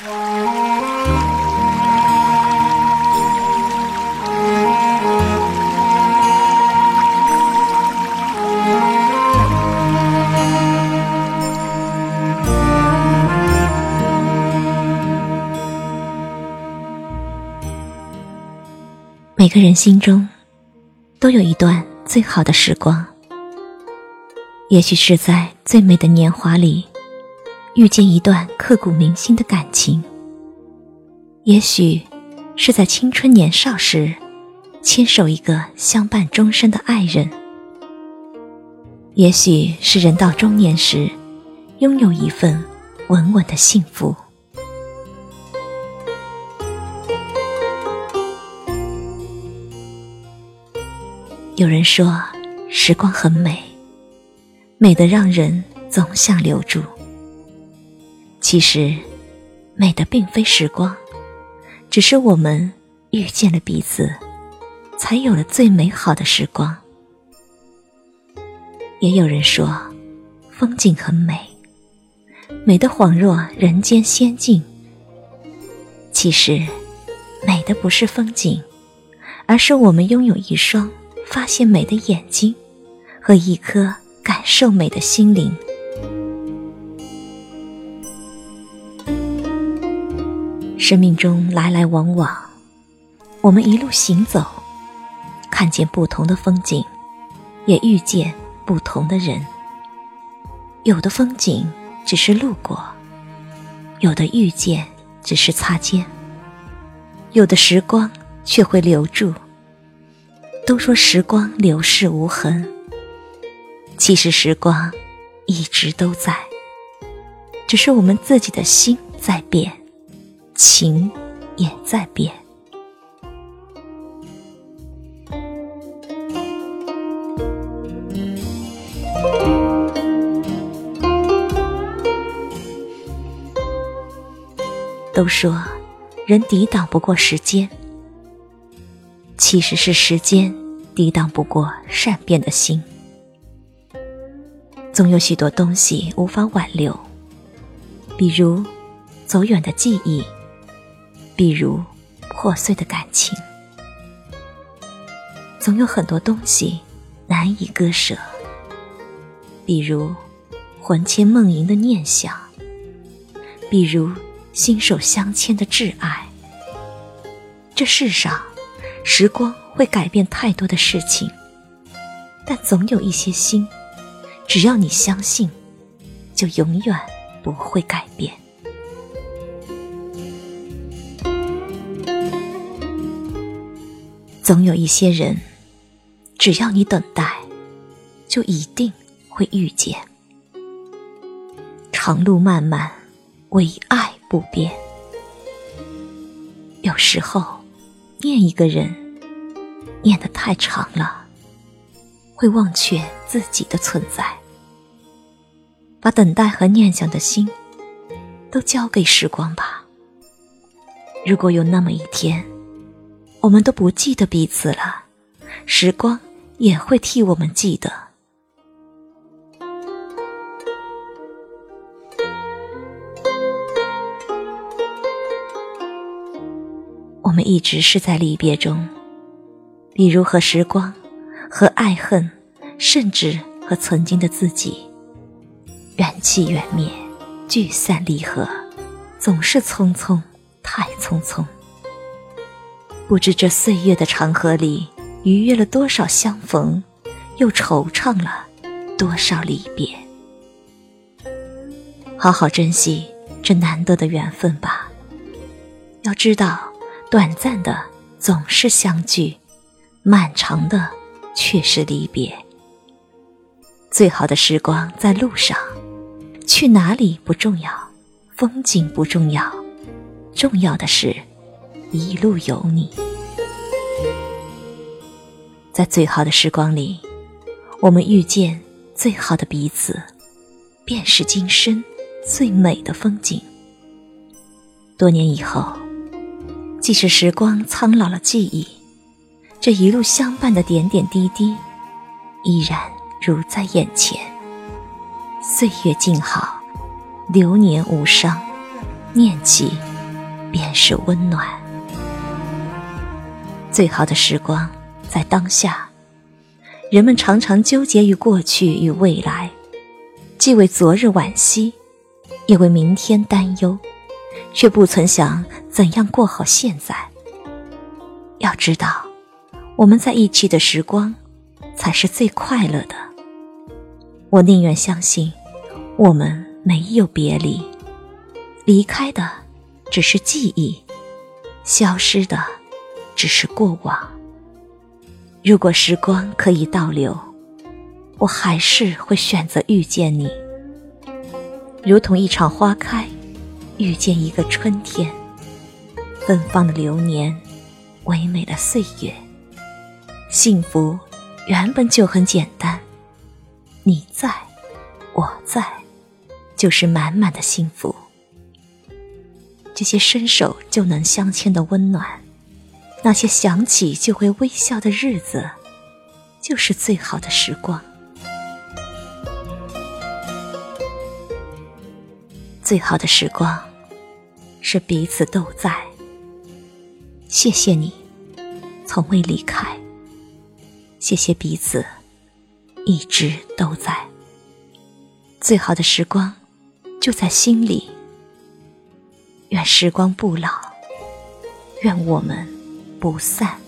每个人心中都有一段最好的时光，也许是在最美的年华里遇见一段刻骨铭心的感情，也许是在青春年少时牵手一个相伴终身的爱人，也许是人到中年时拥有一份稳稳的幸福。有人说，时光很美，美得让人总想留住。其实，美的并非时光，只是我们遇见了彼此，才有了最美好的时光。也有人说，风景很美，美得恍若人间仙境。其实，美的不是风景，而是我们拥有一双。发现美的眼睛和一颗感受美的心灵。生命中来来往往，我们一路行走，看见不同的风景，也遇见不同的人。有的风景只是路过，有的遇见只是擦肩，有的时光却会留住。都说时光流逝无痕，其实时光一直都在，只是我们自己的心在变，情也在变。都说人抵挡不过时间。其实是时间抵挡不过善变的心，总有许多东西无法挽留，比如走远的记忆，比如破碎的感情，总有很多东西难以割舍，比如魂牵梦萦的念想，比如心手相牵的挚爱。这世上。时光会改变太多的事情，但总有一些心，只要你相信，就永远不会改变。总有一些人，只要你等待，就一定会遇见。长路漫漫，唯爱不变。有时候。念一个人，念得太长了，会忘却自己的存在。把等待和念想的心，都交给时光吧。如果有那么一天，我们都不记得彼此了，时光也会替我们记得。我们一直是在离别中，比如和时光、和爱恨，甚至和曾经的自己，缘起缘灭，聚散离合，总是匆匆，太匆匆。不知这岁月的长河里，逾越了多少相逢，又惆怅了多少离别。好好珍惜这难得的缘分吧，要知道。短暂的总是相聚，漫长的却是离别。最好的时光在路上，去哪里不重要，风景不重要，重要的是一路有你。在最好的时光里，我们遇见最好的彼此，便是今生最美的风景。多年以后。即使时光苍老了记忆，这一路相伴的点点滴滴，依然如在眼前。岁月静好，流年无伤，念起便是温暖。最好的时光在当下。人们常常纠结于过去与未来，既为昨日惋惜，也为明天担忧，却不曾想怎样过好现在。要知道，我们在一起的时光，才是最快乐的。我宁愿相信，我们没有别离，离开的只是记忆，消失的只是过往。如果时光可以倒流，我还是会选择遇见你，如同一场花开，遇见一个春天，芬芳的流年，唯美的岁月。幸福原本就很简单，你在，我在，就是满满的幸福。这些伸手就能相牵的温暖。那些想起就会微笑的日子，就是最好的时光。最好的时光，是彼此都在。谢谢你，从未离开。谢谢彼此，一直都在。最好的时光，就在心里。愿时光不老，愿我们。不散。